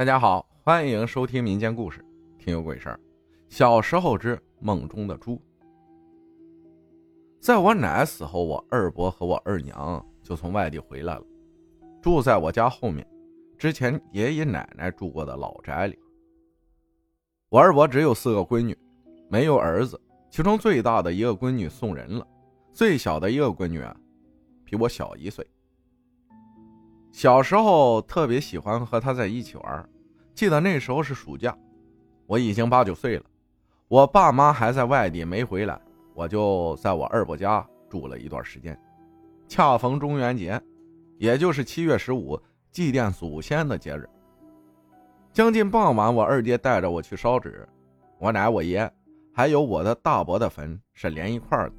大家好，欢迎收听民间故事，听有鬼事儿。小时候之梦中的猪。在我奶死后，我二伯和我二娘就从外地回来了，住在我家后面，之前爷爷奶奶住过的老宅里。我二伯只有四个闺女，没有儿子，其中最大的一个闺女送人了，最小的一个闺女啊，比我小一岁。小时候特别喜欢和他在一起玩，记得那时候是暑假，我已经八九岁了，我爸妈还在外地没回来，我就在我二伯家住了一段时间。恰逢中元节，也就是七月十五，祭奠祖先的节日。将近傍晚，我二爹带着我去烧纸，我奶、我爷还有我的大伯的坟是连一块的。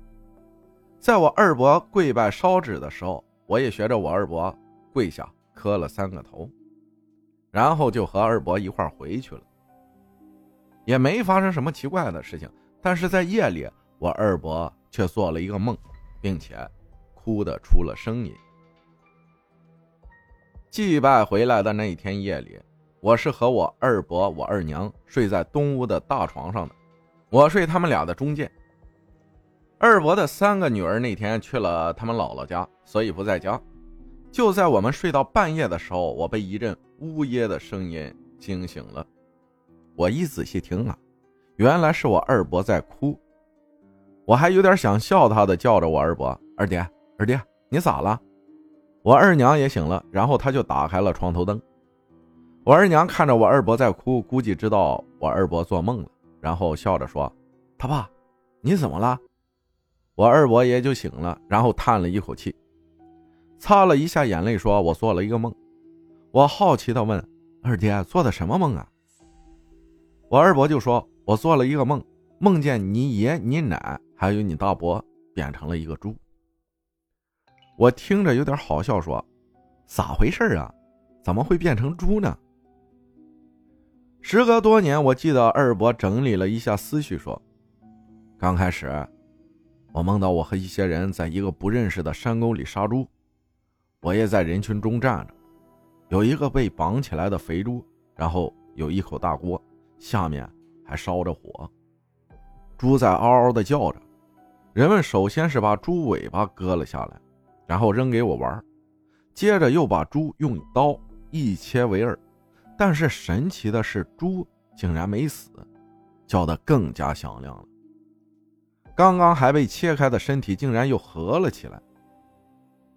在我二伯跪拜烧纸的时候，我也学着我二伯。跪下磕了三个头，然后就和二伯一块回去了，也没发生什么奇怪的事情。但是在夜里，我二伯却做了一个梦，并且哭得出了声音。祭拜回来的那一天夜里，我是和我二伯、我二娘睡在东屋的大床上的，我睡他们俩的中间。二伯的三个女儿那天去了他们姥姥家，所以不在家。就在我们睡到半夜的时候，我被一阵呜咽的声音惊醒了。我一仔细听啊，原来是我二伯在哭。我还有点想笑他的，叫着我二伯：“二爹，二爹，你咋了？”我二娘也醒了，然后他就打开了床头灯。我二娘看着我二伯在哭，估计知道我二伯做梦了，然后笑着说：“他爸，你怎么了？”我二伯也就醒了，然后叹了一口气。擦了一下眼泪，说：“我做了一个梦。”我好奇地问：“二爹做的什么梦啊？”我二伯就说：“我做了一个梦，梦见你爷、你奶还有你大伯变成了一个猪。”我听着有点好笑，说：“咋回事啊？怎么会变成猪呢？”时隔多年，我记得二伯整理了一下思绪，说：“刚开始，我梦到我和一些人在一个不认识的山沟里杀猪。”我也在人群中站着，有一个被绑起来的肥猪，然后有一口大锅，下面还烧着火，猪在嗷嗷的叫着。人们首先是把猪尾巴割了下来，然后扔给我玩，接着又把猪用刀一切为二，但是神奇的是，猪竟然没死，叫得更加响亮了。刚刚还被切开的身体竟然又合了起来。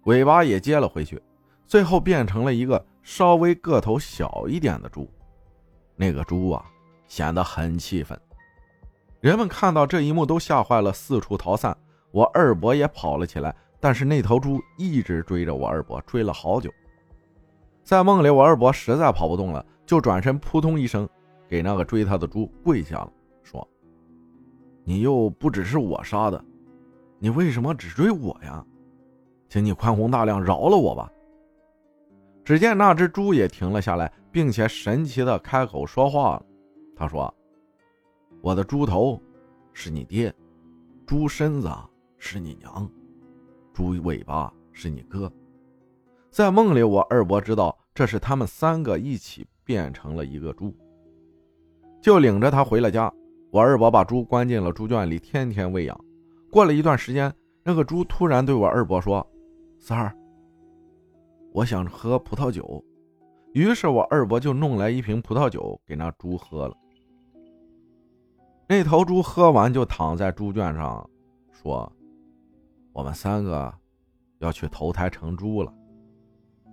尾巴也接了回去，最后变成了一个稍微个头小一点的猪。那个猪啊，显得很气愤。人们看到这一幕都吓坏了，四处逃散。我二伯也跑了起来，但是那头猪一直追着我二伯，追了好久。在梦里，我二伯实在跑不动了，就转身扑通一声给那个追他的猪跪下了，说：“你又不只是我杀的，你为什么只追我呀？”请你宽宏大量，饶了我吧。只见那只猪也停了下来，并且神奇的开口说话了。他说：“我的猪头是你爹，猪身子是你娘，猪尾巴是你哥。”在梦里，我二伯知道这是他们三个一起变成了一个猪，就领着他回了家。我二伯把猪关进了猪圈里，天天喂养。过了一段时间，那个猪突然对我二伯说。三儿，我想喝葡萄酒，于是我二伯就弄来一瓶葡萄酒给那猪喝了。那头猪喝完就躺在猪圈上，说：“我们三个要去投胎成猪了，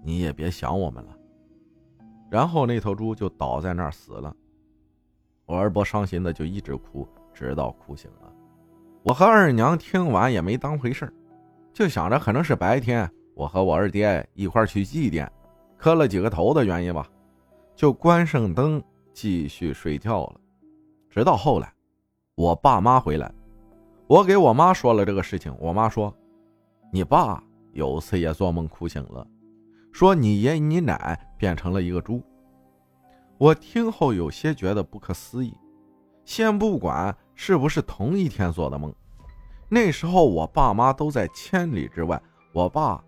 你也别想我们了。”然后那头猪就倒在那儿死了。我二伯伤心的就一直哭，直到哭醒了。我和二娘听完也没当回事儿。就想着可能是白天我和我二爹一块去祭奠，磕了几个头的原因吧，就关上灯继续睡觉了。直到后来，我爸妈回来，我给我妈说了这个事情，我妈说：“你爸有次也做梦哭醒了，说你爷你奶变成了一个猪。”我听后有些觉得不可思议。先不管是不是同一天做的梦。那时候我爸妈都在千里之外，我爸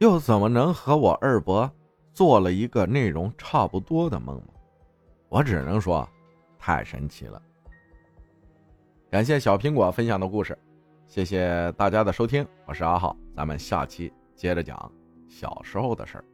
又怎么能和我二伯做了一个内容差不多的梦吗？我只能说，太神奇了。感谢小苹果分享的故事，谢谢大家的收听，我是阿浩，咱们下期接着讲小时候的事儿。